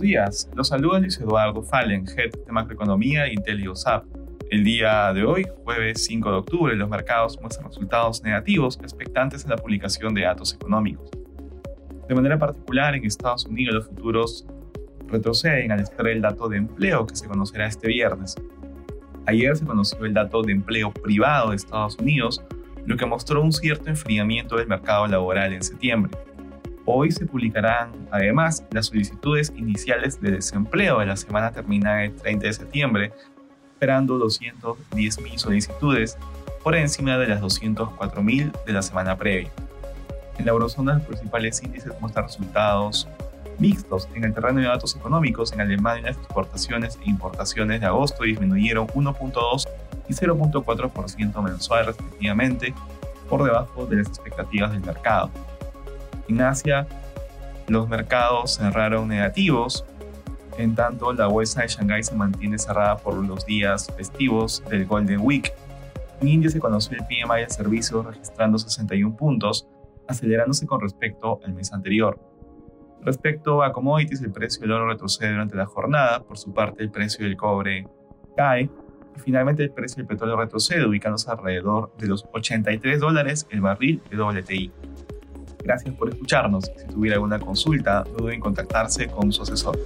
días, los saluda Luis Eduardo Fallen, Head de Macroeconomía y IntelioSAP. El día de hoy, jueves 5 de octubre, los mercados muestran resultados negativos expectantes en la publicación de datos económicos. De manera particular, en Estados Unidos los futuros retroceden al esperar el dato de empleo que se conocerá este viernes. Ayer se conoció el dato de empleo privado de Estados Unidos, lo que mostró un cierto enfriamiento del mercado laboral en septiembre. Hoy se publicarán además las solicitudes iniciales de desempleo de la semana terminada el 30 de septiembre, esperando 210.000 solicitudes por encima de las 204.000 de la semana previa. En la eurozona los principales índices muestran resultados mixtos. En el terreno de datos económicos, en Alemania las exportaciones e importaciones de agosto disminuyeron 1.2 y 0.4% mensual respectivamente, por debajo de las expectativas del mercado. En Asia, los mercados cerraron negativos, en tanto la bolsa de Shanghái se mantiene cerrada por los días festivos del Golden Week. En India se conoció el PMI de servicios registrando 61 puntos, acelerándose con respecto al mes anterior. Respecto a commodities, el precio del oro retrocede durante la jornada, por su parte el precio del cobre cae y finalmente el precio del petróleo retrocede, ubicándose alrededor de los 83 dólares el barril de WTI. Gracias por escucharnos. Si tuviera alguna consulta, duden en contactarse con su asesor.